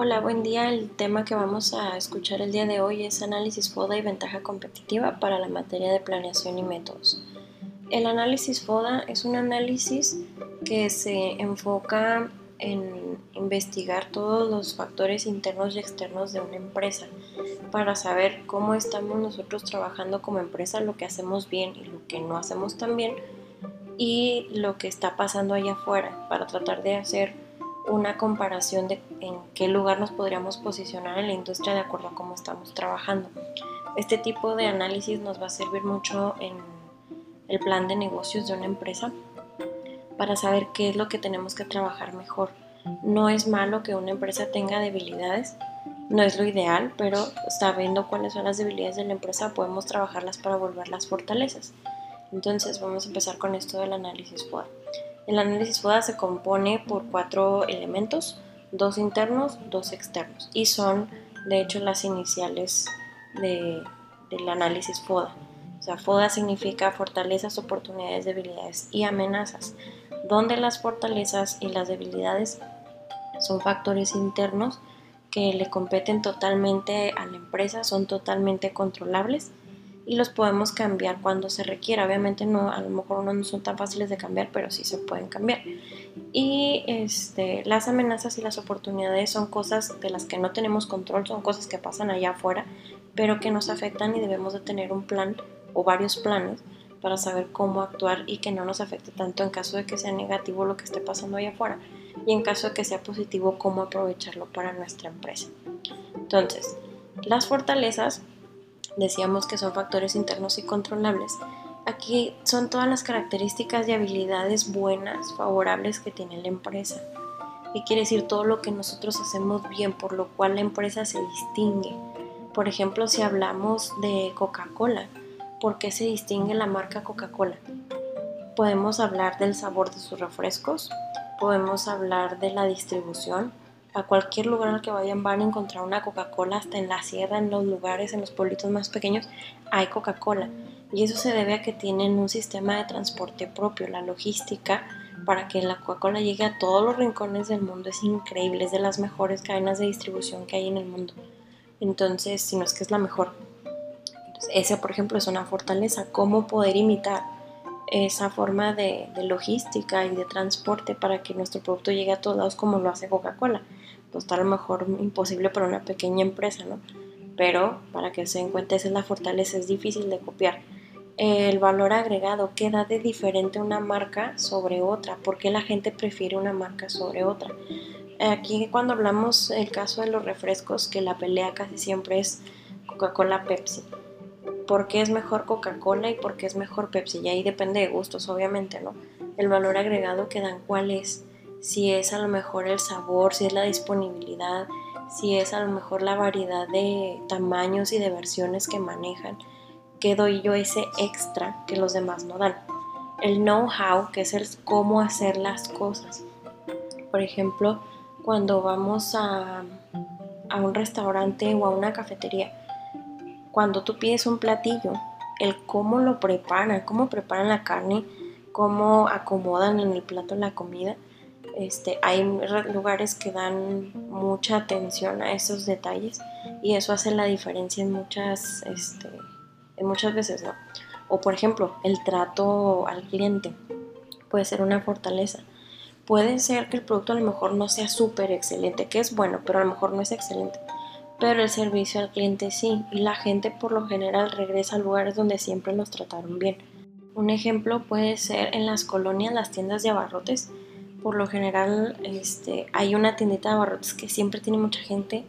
Hola, buen día. El tema que vamos a escuchar el día de hoy es análisis FODA y ventaja competitiva para la materia de planeación y métodos. El análisis FODA es un análisis que se enfoca en investigar todos los factores internos y externos de una empresa para saber cómo estamos nosotros trabajando como empresa, lo que hacemos bien y lo que no hacemos tan bien y lo que está pasando allá afuera para tratar de hacer una comparación de en qué lugar nos podríamos posicionar en la industria de acuerdo a cómo estamos trabajando. Este tipo de análisis nos va a servir mucho en el plan de negocios de una empresa para saber qué es lo que tenemos que trabajar mejor. No es malo que una empresa tenga debilidades, no es lo ideal, pero sabiendo cuáles son las debilidades de la empresa podemos trabajarlas para volverlas fortalezas. Entonces vamos a empezar con esto del análisis FODA. El análisis FODA se compone por cuatro elementos, dos internos, dos externos, y son de hecho las iniciales del análisis FODA. O sea, FODA significa fortalezas, oportunidades, debilidades y amenazas, donde las fortalezas y las debilidades son factores internos que le competen totalmente a la empresa, son totalmente controlables y los podemos cambiar cuando se requiera. Obviamente no, a lo mejor no son tan fáciles de cambiar, pero sí se pueden cambiar. Y este, las amenazas y las oportunidades son cosas de las que no tenemos control, son cosas que pasan allá afuera, pero que nos afectan y debemos de tener un plan o varios planes para saber cómo actuar y que no nos afecte tanto en caso de que sea negativo lo que esté pasando allá afuera y en caso de que sea positivo cómo aprovecharlo para nuestra empresa. Entonces, las fortalezas decíamos que son factores internos y controlables. Aquí son todas las características y habilidades buenas, favorables que tiene la empresa. ¿Qué quiere decir todo lo que nosotros hacemos bien, por lo cual la empresa se distingue? Por ejemplo, si hablamos de Coca-Cola, ¿por qué se distingue la marca Coca-Cola? Podemos hablar del sabor de sus refrescos, podemos hablar de la distribución, a cualquier lugar al que vayan van a encontrar una Coca-Cola, hasta en la sierra, en los lugares, en los pueblitos más pequeños, hay Coca-Cola. Y eso se debe a que tienen un sistema de transporte propio, la logística para que la Coca-Cola llegue a todos los rincones del mundo es increíble, es de las mejores cadenas de distribución que hay en el mundo. Entonces, si no es que es la mejor. Esa, por ejemplo, es una fortaleza. ¿Cómo poder imitar esa forma de, logística y de transporte para que nuestro producto llegue a todos lados como lo hace Coca-Cola? pues está a lo mejor imposible para una pequeña empresa, ¿no? Pero para que se den cuenta, esa es la fortaleza, es difícil de copiar. El valor agregado, ¿qué da de diferente una marca sobre otra? ¿Por qué la gente prefiere una marca sobre otra? Aquí cuando hablamos el caso de los refrescos, que la pelea casi siempre es Coca-Cola Pepsi. ¿Por qué es mejor Coca-Cola y por qué es mejor Pepsi? Y ahí depende de gustos, obviamente, ¿no? El valor agregado que dan, ¿cuál es? si es a lo mejor el sabor, si es la disponibilidad, si es a lo mejor la variedad de tamaños y de versiones que manejan, que doy yo ese extra que los demás no dan. El know-how, que es el cómo hacer las cosas. Por ejemplo, cuando vamos a, a un restaurante o a una cafetería, cuando tú pides un platillo, el cómo lo preparan, cómo preparan la carne, cómo acomodan en el plato la comida, este, hay lugares que dan mucha atención a esos detalles y eso hace la diferencia en muchas, este, en muchas veces, ¿no? O por ejemplo, el trato al cliente puede ser una fortaleza. Puede ser que el producto a lo mejor no sea súper excelente, que es bueno, pero a lo mejor no es excelente. Pero el servicio al cliente sí, y la gente por lo general regresa a lugares donde siempre los trataron bien. Un ejemplo puede ser en las colonias, las tiendas de abarrotes, por lo general este, hay una tiendita de abarrotes que siempre tiene mucha gente,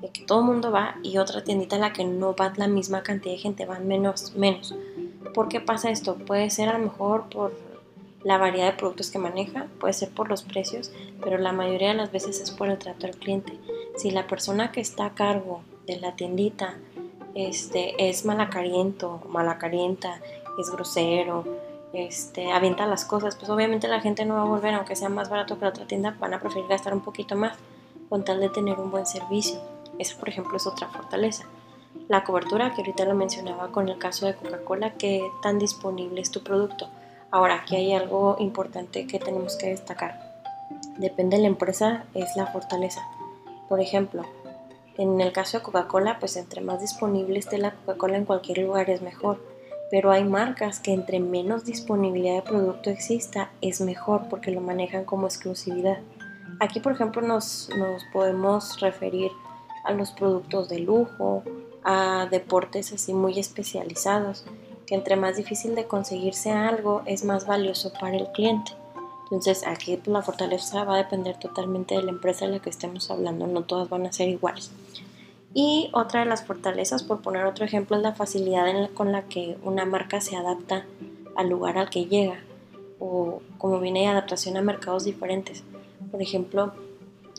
de que todo el mundo va, y otra tiendita en la que no va la misma cantidad de gente, van menos, menos. ¿Por qué pasa esto? Puede ser a lo mejor por la variedad de productos que maneja, puede ser por los precios, pero la mayoría de las veces es por el trato al cliente. Si la persona que está a cargo de la tiendita este, es malacariento, malacarienta, es grosero, este, avienta las cosas, pues obviamente la gente no va a volver, aunque sea más barato que la otra tienda, van a preferir gastar un poquito más con tal de tener un buen servicio. Esa, por ejemplo, es otra fortaleza. La cobertura, que ahorita lo mencionaba con el caso de Coca-Cola, que tan disponible es tu producto. Ahora, aquí hay algo importante que tenemos que destacar. Depende de la empresa, es la fortaleza. Por ejemplo, en el caso de Coca-Cola, pues entre más disponible esté la Coca-Cola en cualquier lugar es mejor. Pero hay marcas que entre menos disponibilidad de producto exista es mejor porque lo manejan como exclusividad. Aquí, por ejemplo, nos, podemos referir a los productos de lujo, a deportes así muy especializados, que entre más difícil de conseguirse algo es más valioso para el cliente. Entonces aquí la fortaleza va a depender totalmente de la empresa de la que estemos hablando, no todas van a ser iguales. Y otra de las fortalezas, por poner otro ejemplo, es la facilidad con la que una marca se adapta al lugar al que llega o como viene de adaptación a mercados diferentes. Por ejemplo,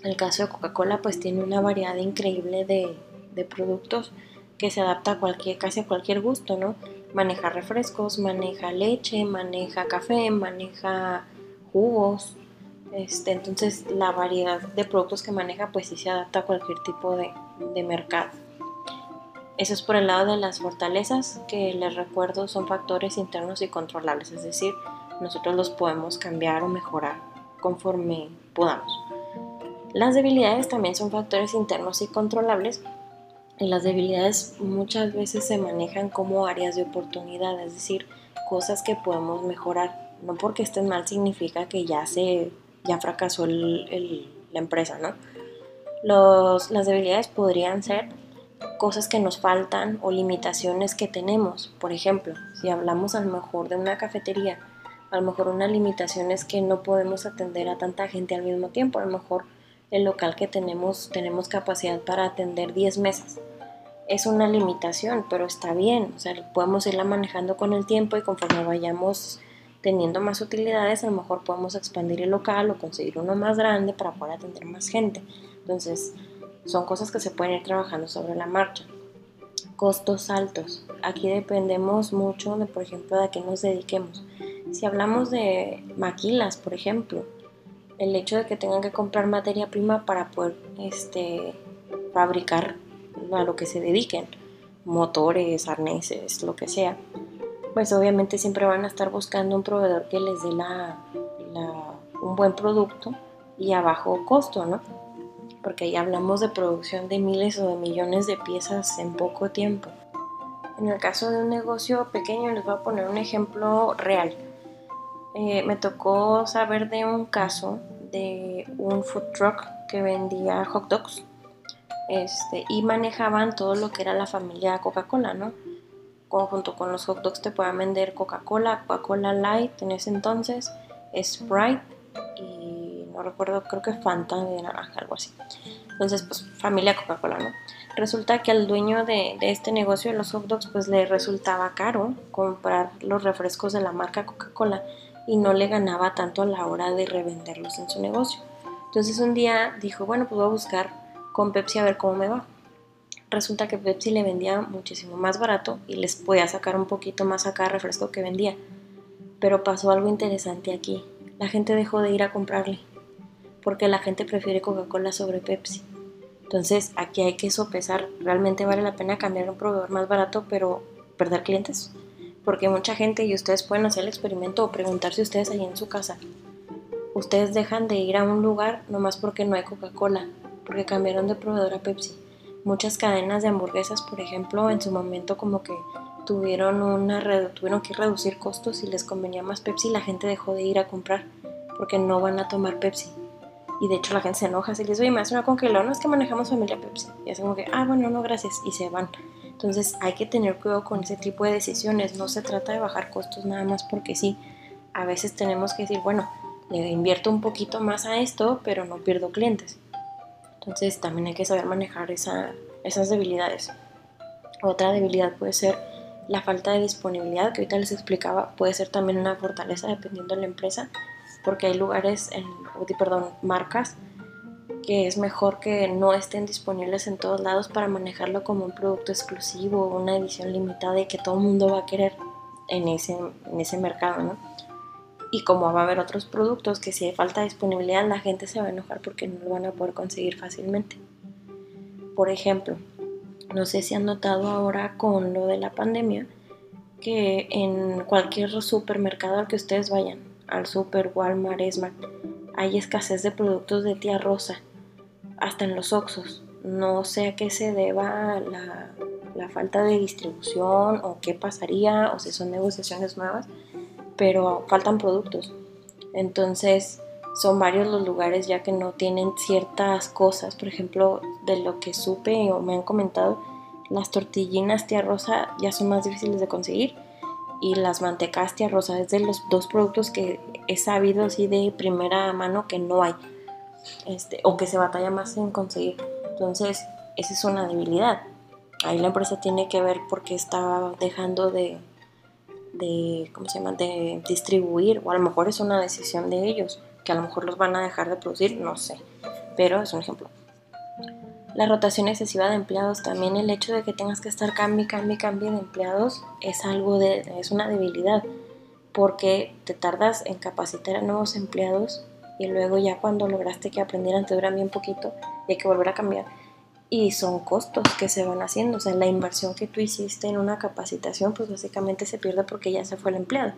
el caso de Coca-Cola pues tiene una variedad increíble de, de productos que se adapta a cualquier, casi a cualquier gusto, ¿no? Maneja refrescos, maneja leche, maneja café, maneja jugos. Este, entonces la variedad de productos que maneja pues sí se adapta a cualquier tipo de, de mercado. Eso es por el lado de las fortalezas, que les recuerdo son factores internos y controlables, es decir, nosotros los podemos cambiar o mejorar conforme podamos. Las debilidades también son factores internos y controlables, y las debilidades muchas veces se manejan como áreas de oportunidad, es decir, cosas que podemos mejorar. No porque estén mal significa que ya se ya fracasó la empresa, ¿no? Los, las debilidades podrían ser cosas que nos faltan o limitaciones que tenemos. Por ejemplo, si hablamos a lo mejor de una cafetería, a lo mejor una limitación es que no podemos atender a tanta gente al mismo tiempo. A lo mejor el local que tenemos tenemos capacidad para atender 10 mesas es una limitación, pero está bien, o sea, podemos irla manejando con el tiempo y conforme vayamos teniendo más utilidades, a lo mejor podemos expandir el local o conseguir uno más grande para poder atender más gente. Entonces, son cosas que se pueden ir trabajando sobre la marcha. Costos altos. Aquí dependemos mucho de, por ejemplo, de a qué nos dediquemos. Si hablamos de maquilas, por ejemplo, el hecho de que tengan que comprar materia prima para poder este, fabricar a lo que se dediquen, motores, arneses, lo que sea, pues obviamente siempre van a estar buscando un proveedor que les dé la, un buen producto y a bajo costo, ¿no? Porque ya hablamos de producción de miles o de millones de piezas en poco tiempo. En el caso de un negocio pequeño, les voy a poner un ejemplo real. Eh, me tocó saber de un caso de un food truck que vendía hot dogs este, y manejaban todo lo que era la familia Coca-Cola, ¿no? Junto con los hot dogs te puedan vender Coca-Cola, Coca-Cola Light en ese entonces, Sprite y no recuerdo, creo que Fanta de naranja, algo así. Entonces, pues familia Coca-Cola, ¿no? Resulta que al dueño de, de, este negocio de los hot dogs, pues le resultaba caro comprar los refrescos de la marca Coca-Cola y no le ganaba tanto a la hora de revenderlos en su negocio. Entonces un día dijo, bueno, pues voy a buscar con Pepsi a ver cómo me va. Resulta que Pepsi le vendía muchísimo más barato y les podía sacar un poquito más a cada refresco que vendía. Pero pasó algo interesante aquí. La gente dejó de ir a comprarle porque la gente prefiere Coca-Cola sobre Pepsi. Entonces aquí hay que sopesar, realmente vale la pena cambiar un proveedor más barato pero perder clientes. Porque mucha gente y ustedes pueden hacer el experimento o preguntarse ustedes ahí en su casa. Ustedes dejan de ir a un lugar nomás porque no hay Coca-Cola porque cambiaron de proveedor a Pepsi. Muchas cadenas de hamburguesas, por ejemplo, en su momento como que tuvieron, una, tuvieron que reducir costos y les convenía más Pepsi la gente dejó de ir a comprar porque no van a tomar Pepsi. Y de hecho la gente se enoja, se les oye, hace una congelada, no es que manejamos familia Pepsi. Y hacen como que, ah, bueno, no, gracias, y se van. Entonces hay que tener cuidado con ese tipo de decisiones. No se trata de bajar costos nada más porque sí. A veces tenemos que decir, bueno, le invierto un poquito más a esto, pero no pierdo clientes. Entonces también hay que saber manejar esas debilidades. Otra debilidad puede ser la falta de disponibilidad, que ahorita les explicaba, puede ser también una fortaleza dependiendo de la empresa, porque hay lugares, en, perdón, marcas que es mejor que no estén disponibles en todos lados para manejarlo como un producto exclusivo, una edición limitada y que todo el mundo va a querer en ese, en ese mercado, ¿no? Y como va a haber otros productos que si hay falta de disponibilidad, la gente se va a enojar porque no lo van a poder conseguir fácilmente. Por ejemplo, no sé si han notado ahora con lo de la pandemia que en cualquier supermercado al que ustedes vayan, al super, Walmart, hay escasez de productos de tía Rosa. hasta en los Oxos. No sé a qué se deba la falta de distribución o qué pasaría o si son negociaciones nuevas, pero faltan productos. Entonces son varios los lugares ya que no tienen ciertas cosas. Por ejemplo, de lo que supe o me han comentado, las tortillinas tía rosa ya son más difíciles de conseguir y las mantecas tía rosa es de los dos productos que he sabido así de primera mano que no hay este, o que se batalla más en conseguir. Entonces, esa es una debilidad. Ahí la empresa tiene que ver por qué está dejando de, de, ¿cómo se llama?, de distribuir, o a lo mejor es una decisión de ellos, que a lo mejor los van a dejar de producir, no sé, pero es un ejemplo. La rotación excesiva de empleados, también el hecho de que tengas que estar cambio, cambio, cambio de empleados es algo de, es una debilidad, porque te tardas en capacitar a nuevos empleados y luego ya cuando lograste que aprendieran te duran bien poquito y hay que volver a cambiar y son costos que se van haciendo. O sea, la inversión que tú hiciste en una capacitación, pues básicamente se pierde porque ya se fue el empleado.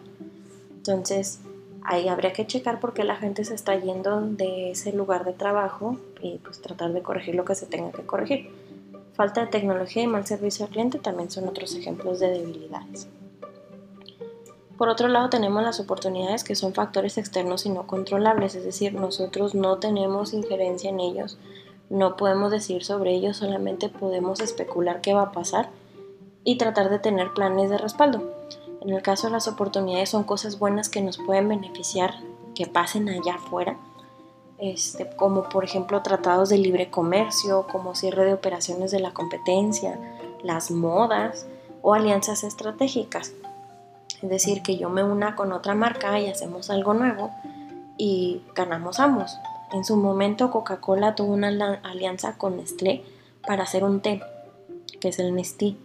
Entonces, ahí habría que checar por qué la gente se está yendo de ese lugar de trabajo y pues tratar de corregir lo que se tenga que corregir. Falta de tecnología y mal servicio al cliente también son otros ejemplos de debilidades. Por otro lado tenemos las oportunidades que son factores externos y no controlables, es decir, nosotros no tenemos injerencia en ellos, no podemos decir sobre ello, solamente podemos especular qué va a pasar y tratar de tener planes de respaldo. En el caso de las oportunidades son cosas buenas que nos pueden beneficiar, que pasen allá afuera, este, como por ejemplo tratados de libre comercio, como cierre de operaciones de la competencia, las modas o alianzas estratégicas. Es decir, que yo me una con otra marca y hacemos algo nuevo y ganamos ambos. En su momento Coca-Cola tuvo una alianza con Nestlé para hacer un té, que es el Nestí.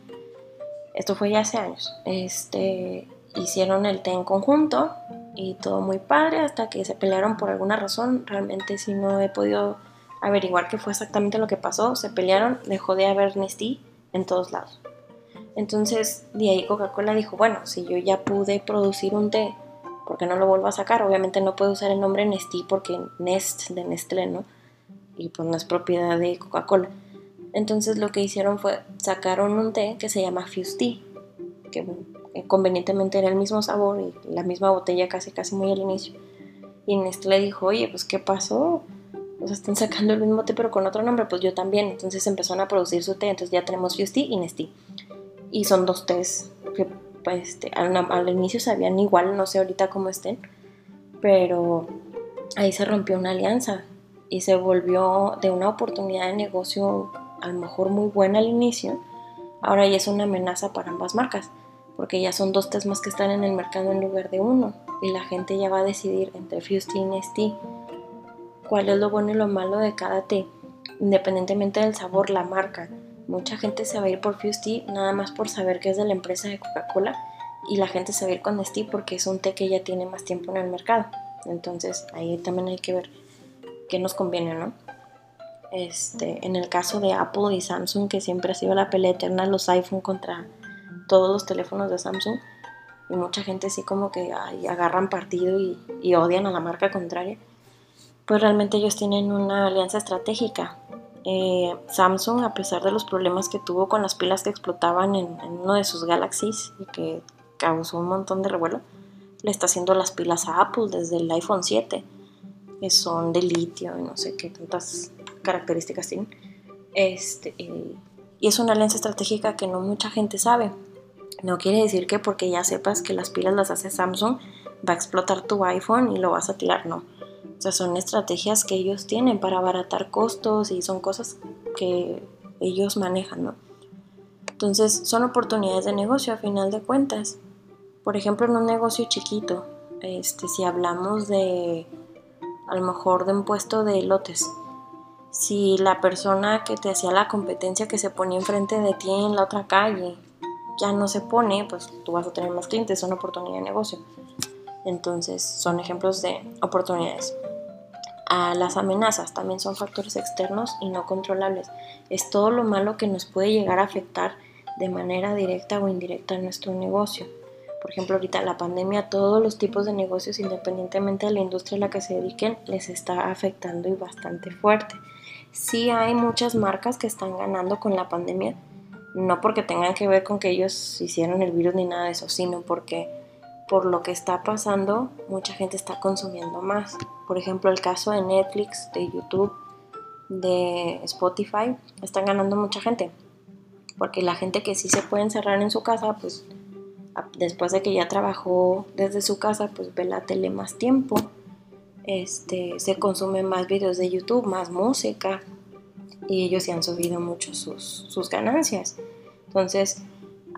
Esto fue ya hace años. Este, hicieron el té en conjunto y todo muy padre hasta que se pelearon por alguna razón. Realmente si no he podido averiguar qué fue exactamente lo que pasó. Se pelearon, dejó de haber Nestí en todos lados. Entonces de ahí Coca-Cola dijo, bueno, si yo ya pude producir un té porque no lo vuelvo a sacar. Obviamente no puedo usar el nombre Nestí porque Nest de Nestlé, ¿no? Y pues no es propiedad de Coca-Cola. Entonces lo que hicieron fue sacaron un té que se llama Fuse Tea, que convenientemente era el mismo sabor y la misma botella casi casi muy al inicio. Y Nestlé dijo, oye, pues ¿qué pasó? Pues están sacando el mismo té pero con otro nombre, pues yo también. Entonces empezaron a producir su té, entonces ya tenemos Fuse y Nestí. Y son dos tés que este, al, inicio sabían igual, no sé ahorita cómo estén, pero ahí se rompió una alianza y se volvió de una oportunidad de negocio a lo mejor muy buena al inicio, ahora ya es una amenaza para ambas marcas, porque ya son dos tés más que están en el mercado en lugar de uno, y la gente ya va a decidir entre Fuse y Nestea cuál es lo bueno y lo malo de cada té, independientemente del sabor, la marca. Mucha gente se va a ir por Fuse nada más por saber que es de la empresa de Coca-Cola y la gente se va a ir con Nestea porque es un té que ya tiene más tiempo en el mercado. Entonces ahí también hay que ver qué nos conviene, ¿no? Este, en el caso de Apple y Samsung, que siempre ha sido la pelea eterna, los iPhone contra todos los teléfonos de Samsung, y mucha gente así como que agarran partido y, y odian a la marca contraria, pues realmente ellos tienen una alianza estratégica eh, Samsung, a pesar de los problemas que tuvo con las pilas que explotaban en, uno de sus Galaxies y que causó un montón de revuelo, le está haciendo las pilas a Apple desde el iPhone 7, que son de litio y no sé qué tantas características tienen. Este, y es una alianza estratégica que no mucha gente sabe. No quiere decir que porque ya sepas que las pilas las hace Samsung, va a explotar tu iPhone y lo vas a tirar, no o sea, son estrategias que ellos tienen para abaratar costos y son cosas que ellos manejan, ¿no? Entonces, son oportunidades de negocio a final de cuentas. Por ejemplo, en un negocio chiquito, este, si hablamos de, a lo mejor, de un puesto de lotes, si la persona que te hacía la competencia que se ponía enfrente de ti en la otra calle ya no se pone, pues tú vas a tener más clientes, son oportunidades de negocio. Entonces, son ejemplos de oportunidades a las amenazas también son factores externos y no controlables. Es todo lo malo que nos puede llegar a afectar de manera directa o indirecta en nuestro negocio. Por ejemplo, ahorita la pandemia, todos los tipos de negocios, independientemente de la industria a la que se dediquen, les está afectando y bastante fuerte. sí hay muchas marcas que están ganando con la pandemia, no porque tengan que ver con que ellos hicieron el virus ni nada de eso, sino porque por lo que está pasando, mucha gente está consumiendo más. Por ejemplo, el caso de Netflix, de YouTube, de Spotify, están ganando mucha gente. Porque la gente que sí se puede encerrar en su casa, pues después de que ya trabajó desde su casa, pues ve la tele más tiempo. Este, se consumen más videos de YouTube, más música. Y ellos se han subido mucho sus, sus ganancias. Entonces,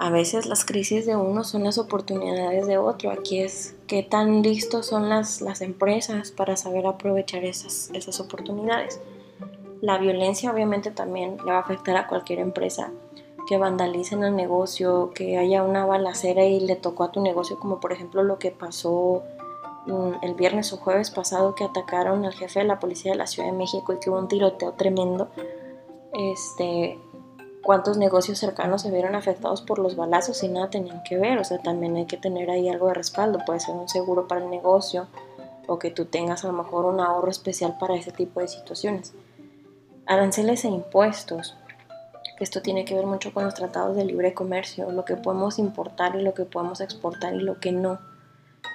a veces las crisis de uno son las oportunidades de otro. Aquí es qué tan listos son las, las empresas para saber aprovechar esas, esas oportunidades. La violencia obviamente también le va a afectar a cualquier empresa que vandalicen el negocio, que haya una balacera y le tocó a tu negocio, como por ejemplo lo que pasó mm, el viernes o jueves pasado que atacaron al jefe de la policía de la Ciudad de México y que hubo un tiroteo tremendo. Este, cuántos negocios cercanos se vieron afectados por los balazos y nada tenían que ver. O sea, también hay que tener ahí algo de respaldo. Puede ser un seguro para el negocio o que tú tengas a lo mejor un ahorro especial para ese tipo de situaciones. Aranceles e impuestos. Esto tiene que ver mucho con los tratados de libre comercio, lo que podemos importar y lo que podemos exportar y lo que no.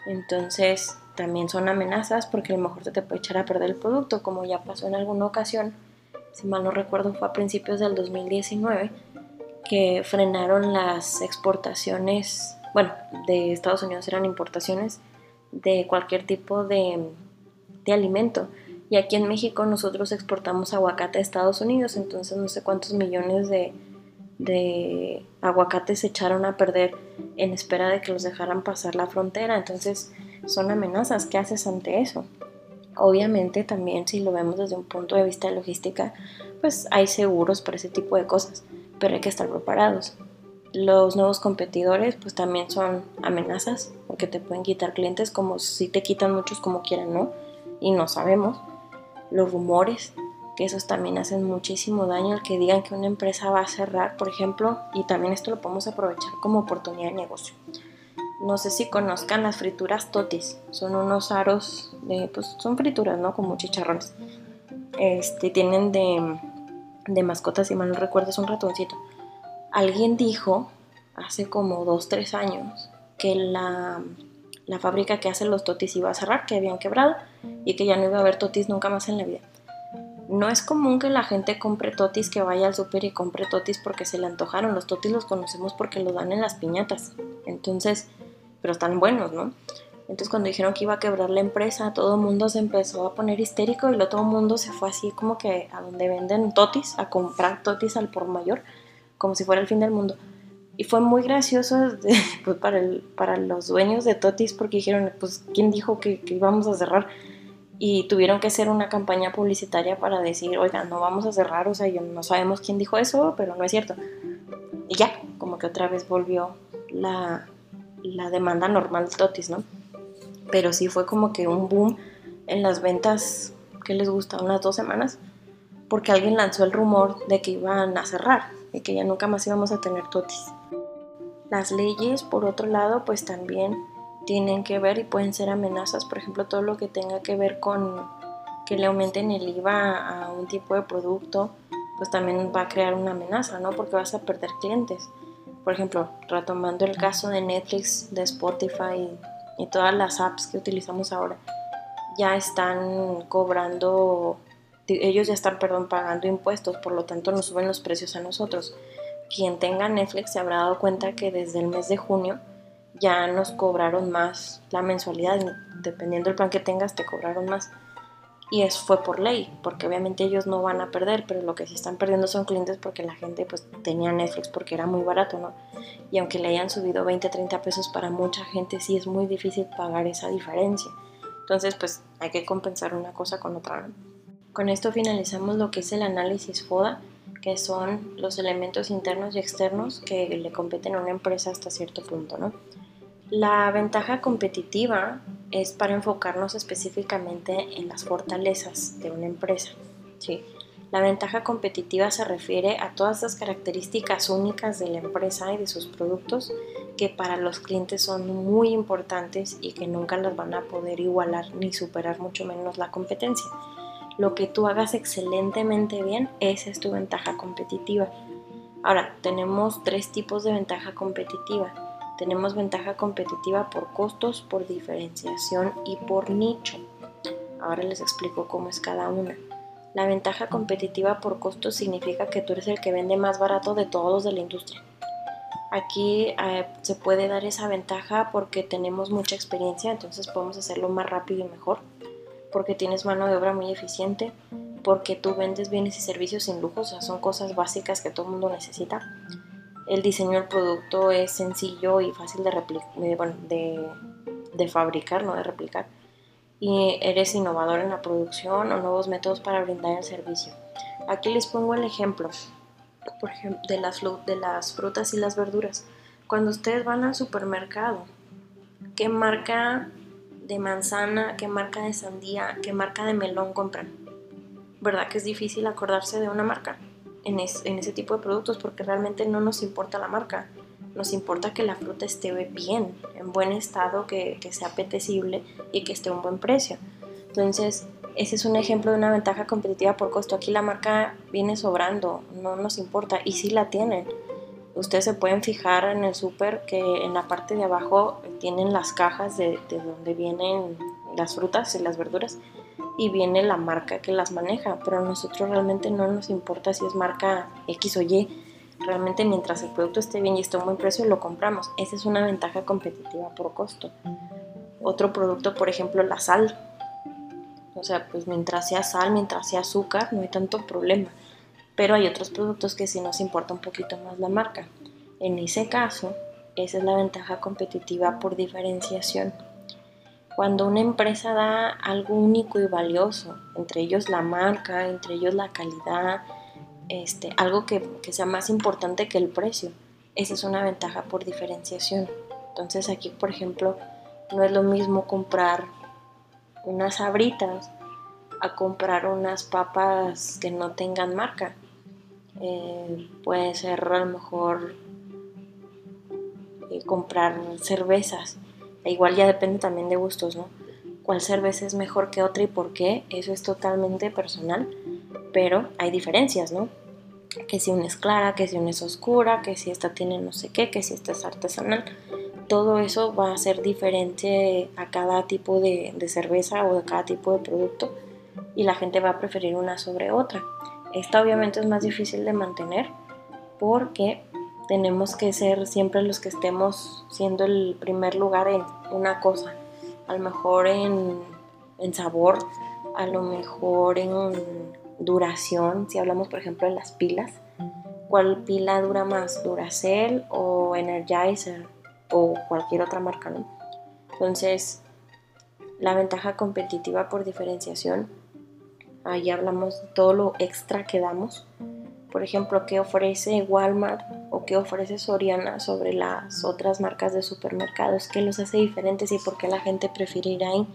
Entonces, también son amenazas porque a lo mejor se te puede echar a perder el producto, como ya pasó en alguna ocasión si mal no recuerdo fue a principios del 2019, que frenaron las exportaciones, bueno, de Estados Unidos eran importaciones de cualquier tipo de, de alimento. Y aquí en México nosotros exportamos aguacate a Estados Unidos, entonces no sé cuántos millones de, de aguacates se echaron a perder en espera de que los dejaran pasar la frontera. Entonces son amenazas. ¿Qué haces ante eso? Obviamente también si lo vemos desde un punto de vista de logística, pues hay seguros para ese tipo de cosas, pero hay que estar preparados. Los nuevos competidores pues también son amenazas porque te pueden quitar clientes como si te quitan muchos como quieran, ¿no? Y no sabemos. Los rumores, que esos también hacen muchísimo daño, el que digan que una empresa va a cerrar, por ejemplo, y también esto lo podemos aprovechar como oportunidad de negocio no sé si conozcan las frituras totis. Son unos aros de, pues son frituras, ¿no? Como chicharrones. Este, tienen de, de mascotas, si mal no recuerdo, es un ratoncito. Alguien dijo hace como dos, tres años que la, la fábrica que hace los totis iba a cerrar, que habían quebrado y que ya no iba a haber totis nunca más en la vida. No es común que la gente compre totis, que vaya al súper y compre totis porque se le antojaron. Los totis los conocemos porque los dan en las piñatas. Entonces, pero están buenos, ¿no? Entonces cuando dijeron que iba a quebrar la empresa, todo el mundo se empezó a poner histérico y luego todo el mundo se fue así como que a donde venden totis, a comprar totis al por mayor, como si fuera el fin del mundo. Y fue muy gracioso pues, para, el, para los dueños de totis porque dijeron, pues, ¿quién dijo que, que íbamos a cerrar? Y tuvieron que hacer una campaña publicitaria para decir, oiga, no vamos a cerrar, o sea, yo no sabemos quién dijo eso, pero no es cierto. Y ya, como que otra vez volvió la, la demanda normal de Totis, ¿no? Pero sí fue como que un boom en las ventas que les gusta unas dos semanas, porque alguien lanzó el rumor de que iban a cerrar y que ya nunca más íbamos a tener Totis. Las leyes, por otro lado, pues también tienen que ver y pueden ser amenazas, por ejemplo, todo lo que tenga que ver con que le aumenten el IVA a un tipo de producto, pues también va a crear una amenaza, ¿no? Porque vas a perder clientes por ejemplo, retomando el caso de Netflix, de Spotify y todas las apps que utilizamos ahora, ya están cobrando, ellos ya están, perdón, pagando impuestos, por lo tanto nos suben los precios a nosotros. Quien tenga Netflix se habrá dado cuenta que desde el mes de junio ya nos cobraron más la mensualidad, dependiendo del plan que tengas, te cobraron más y eso fue por ley, porque obviamente ellos no van a perder, pero lo que sí están perdiendo son clientes porque la gente pues tenía Netflix porque era muy barato, ¿no? Y aunque le hayan subido 20, 30 pesos para mucha gente, sí es muy difícil pagar esa diferencia. Entonces pues hay que compensar una cosa con otra. Con esto finalizamos lo que es el análisis FODA, que son los elementos internos y externos que le competen a una empresa hasta cierto punto, ¿no? La ventaja competitiva es para enfocarnos específicamente en las fortalezas de una empresa. ¿sí? La ventaja competitiva se refiere a todas las características únicas de la empresa y de sus productos que para los clientes son muy importantes y que nunca las van a poder igualar ni superar mucho menos la competencia. Lo que tú hagas excelentemente bien, esa es tu ventaja competitiva. Ahora, tenemos tres tipos de ventaja competitiva. Tenemos ventaja competitiva por costos, por diferenciación y por nicho. Ahora les explico cómo es cada una. La ventaja competitiva por costos significa que tú eres el que vende más barato de todos los de la industria. Aquí eh, se puede dar esa ventaja porque tenemos mucha experiencia, entonces podemos hacerlo más rápido y mejor, porque tienes mano de obra muy eficiente, porque tú vendes bienes y servicios sin lujos, o sea, son cosas básicas que todo el mundo necesita. El diseño del producto es sencillo y fácil de, fabricar, no de replicar. Y eres innovador en la producción o nuevos métodos para brindar el servicio. Aquí les pongo el ejemplo, por ejemplo, de las frutas y las verduras. Cuando ustedes van al supermercado, ¿qué marca de manzana, qué marca de sandía, qué marca de melón compran? ¿verdad que es difícil acordarse de una marca en, ese tipo de productos porque realmente no nos importa la marca? Nos importa que la fruta esté bien, en buen estado, que, sea apetecible y que esté a un buen precio. Entonces, ese es un ejemplo de una ventaja competitiva por costo. Aquí la marca viene sobrando, no nos importa y sí la tienen. Ustedes se pueden fijar en el súper que en la parte de abajo tienen las cajas de, de donde vienen las frutas y las verduras y viene la marca que las maneja, pero a nosotros realmente no nos importa si es marca X o Y. Realmente mientras el producto esté bien y esté a un buen precio, lo compramos. Esa es una ventaja competitiva por costo. Otro producto, por ejemplo, la sal. O sea, pues mientras sea sal, mientras sea azúcar, no hay tanto problema. Pero hay otros productos que sí nos importa un poquito más la marca. En ese caso, esa es la ventaja competitiva por diferenciación. Cuando una empresa da algo único y valioso, entre ellos la marca, entre ellos la calidad, este, algo que, sea más importante que el precio, esa es una ventaja por diferenciación. Entonces aquí, por ejemplo, no es lo mismo comprar unas abritas a comprar unas papas que no tengan marca. Eh, puede ser a lo mejor eh, comprar cervezas igual ya depende también de gustos, ¿no? ¿Cuál cerveza es mejor que otra y por qué? Eso es totalmente personal, pero hay diferencias, ¿no? Que si una es clara, que si una es oscura, que si esta tiene no sé qué, que si esta es artesanal. Todo eso va a ser diferente a cada tipo de, cerveza o de cada tipo de producto y la gente va a preferir una sobre otra. Esta obviamente es más difícil de mantener porque tenemos que ser siempre los que estemos siendo el primer lugar en una cosa, a lo mejor en, sabor, a lo mejor en duración, si hablamos por ejemplo de las pilas, ¿cuál pila dura más? ¿Duracell o Energizer o cualquier otra marca? ¿no? Entonces, la ventaja competitiva por diferenciación, ahí hablamos de todo lo extra que damos por ejemplo, qué ofrece Walmart o qué ofrece Soriana sobre las otras marcas de supermercados, qué los hace diferentes y por qué la gente prefiere ir ahí.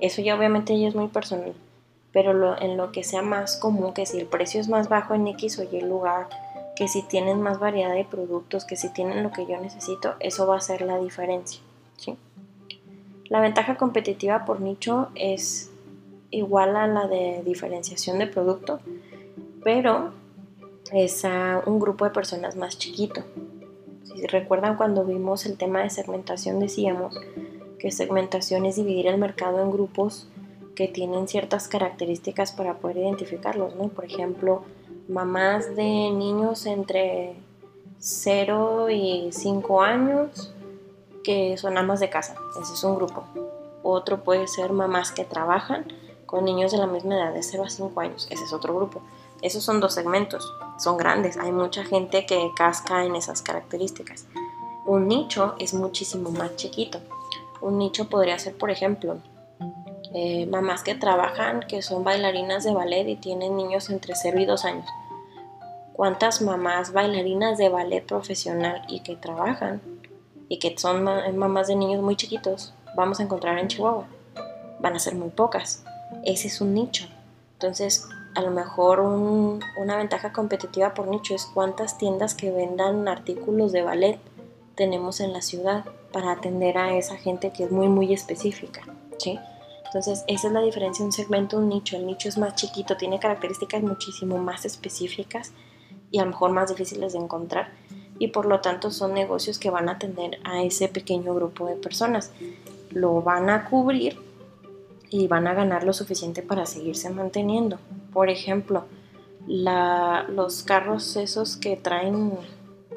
Eso ya obviamente ya es muy personal, pero en lo que sea más común, que si el precio es más bajo en X o Y lugar, que si tienen más variedad de productos, que si tienen lo que yo necesito, eso va a ser la diferencia. ¿sí? La ventaja competitiva por nicho es igual a la de diferenciación de producto, pero es a un grupo de personas más chiquito. Si recuerdan cuando vimos el tema de segmentación decíamos que segmentación es dividir el mercado en grupos que tienen ciertas características para poder identificarlos, ¿no? Por ejemplo, mamás de niños entre 0 y 5 años que son amas de casa, ese es un grupo. Otro puede ser mamás que trabajan con niños de la misma edad, de 0 a 5 años, ese es otro grupo. Esos son dos segmentos, son grandes, hay mucha gente que casca en esas características. Un nicho es muchísimo más chiquito. Un nicho podría ser, por ejemplo, eh, mamás que trabajan, que son bailarinas de ballet y tienen niños entre 0 y 2 años. ¿Cuántas mamás bailarinas de ballet profesional y que trabajan y que son mamás de niños muy chiquitos vamos a encontrar en Chihuahua? Van a ser muy pocas. Ese es un nicho. Entonces, a lo mejor una ventaja competitiva por nicho es cuántas tiendas que vendan artículos de ballet tenemos en la ciudad para atender a esa gente que es muy muy específica. ¿sí? Entonces, esa es la diferencia un segmento un nicho. El nicho es más chiquito, tiene características muchísimo más específicas y a lo mejor más difíciles de encontrar. Y por lo tanto son negocios que van a atender a ese pequeño grupo de personas. Lo van a cubrir y van a ganar lo suficiente para seguirse manteniendo. Por ejemplo, los carros esos que traen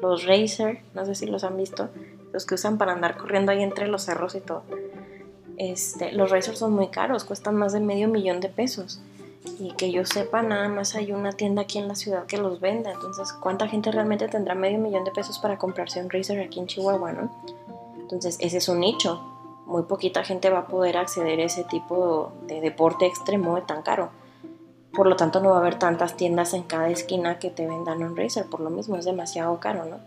los Racer, no sé si los han visto, los que usan para andar corriendo ahí entre los cerros y todo este, los racers son muy caros, cuestan más de medio millón de pesos. Y que yo sepa, nada más hay una tienda aquí en la ciudad que los venda. Entonces, ¿cuánta gente realmente tendrá medio millón de pesos para comprarse un racer aquí en Chihuahua, no? Entonces, ese es un nicho. Muy poquita gente va a poder acceder a ese tipo de deporte extremo tan caro. Por lo tanto, no va a haber tantas tiendas en cada esquina que te vendan un racer. Por lo mismo, es demasiado caro, ¿no?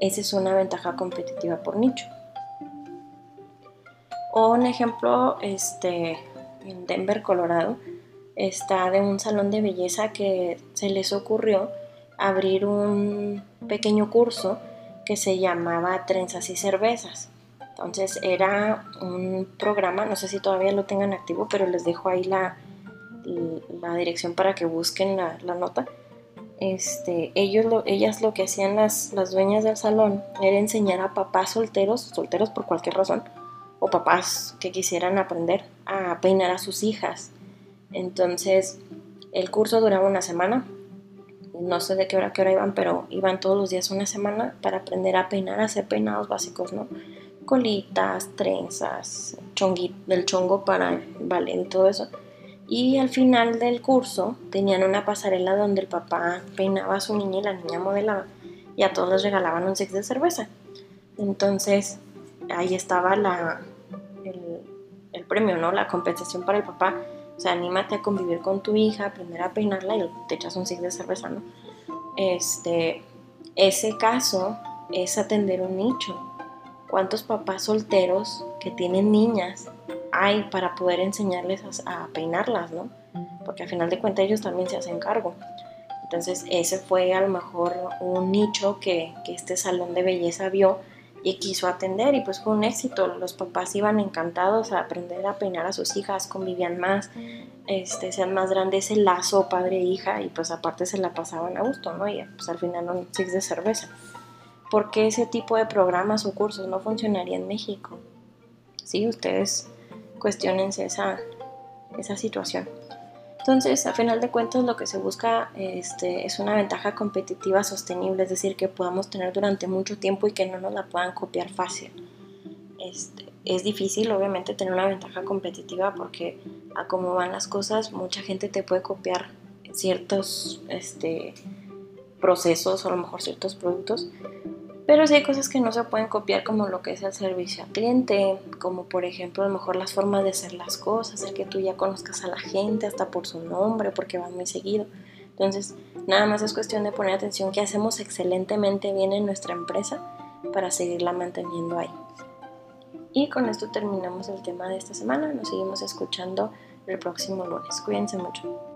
Esa es una ventaja competitiva por nicho. O un ejemplo, este, en Denver, Colorado, está de un salón de belleza que se les ocurrió abrir un pequeño curso que se llamaba Trenzas y Cervezas. Entonces era un programa, no sé si todavía lo tengan activo, pero les dejo ahí la, la dirección para que busquen la, nota. Este, ellos lo, ellas lo que hacían las, las dueñas del salón era enseñar a papás solteros, solteros por cualquier razón, o papás que quisieran aprender a peinar a sus hijas. Entonces, el curso duraba una semana. No sé de qué hora qué hora iban, pero iban todos los días una semana para aprender a peinar, a hacer peinados básicos, ¿no? Colitas, trenzas, chongui, del chongo para vale y todo eso. Y al final del curso tenían una pasarela donde el papá peinaba a su niña y la niña modelaba y a todos les regalaban un six de cerveza. Entonces, ahí estaba la, el, premio, ¿no? La compensación para el papá. O sea, anímate a convivir con tu hija, aprender a peinarla y te echas un sig de cerveza, ¿no? Este, ese caso es atender un nicho. ¿Cuántos papás solteros que tienen niñas hay para poder enseñarles a, peinarlas, ¿no? Porque al final de cuentas ellos también se hacen cargo. Entonces ese fue a lo mejor un nicho que, que este salón de belleza vio y quiso atender y pues fue un éxito. Los papás iban encantados a aprender a peinar a sus hijas, convivían más, este, sean más grande ese lazo padre-hija y pues aparte se la pasaban a gusto, ¿no? Y pues al final un six de cerveza. ¿Por qué ese tipo de programas o cursos no funcionaría en México? Sí, ustedes cuestionense esa, esa situación. Entonces, a final de cuentas, lo que se busca este, es una ventaja competitiva sostenible, es decir, que podamos tener durante mucho tiempo y que no nos la puedan copiar fácil. Este, es difícil, obviamente, tener una ventaja competitiva porque a cómo van las cosas, mucha gente te puede copiar ciertos este, procesos o a lo mejor ciertos productos, pero sí hay cosas que no se pueden copiar como lo que es el servicio al cliente, como por ejemplo a lo mejor las formas de hacer las cosas, el que tú ya conozcas a la gente hasta por su nombre, porque va muy seguido. Entonces, nada más es cuestión de poner atención que hacemos excelentemente bien en nuestra empresa para seguirla manteniendo ahí. Y con esto terminamos el tema de esta semana. Nos seguimos escuchando el próximo lunes. Cuídense mucho.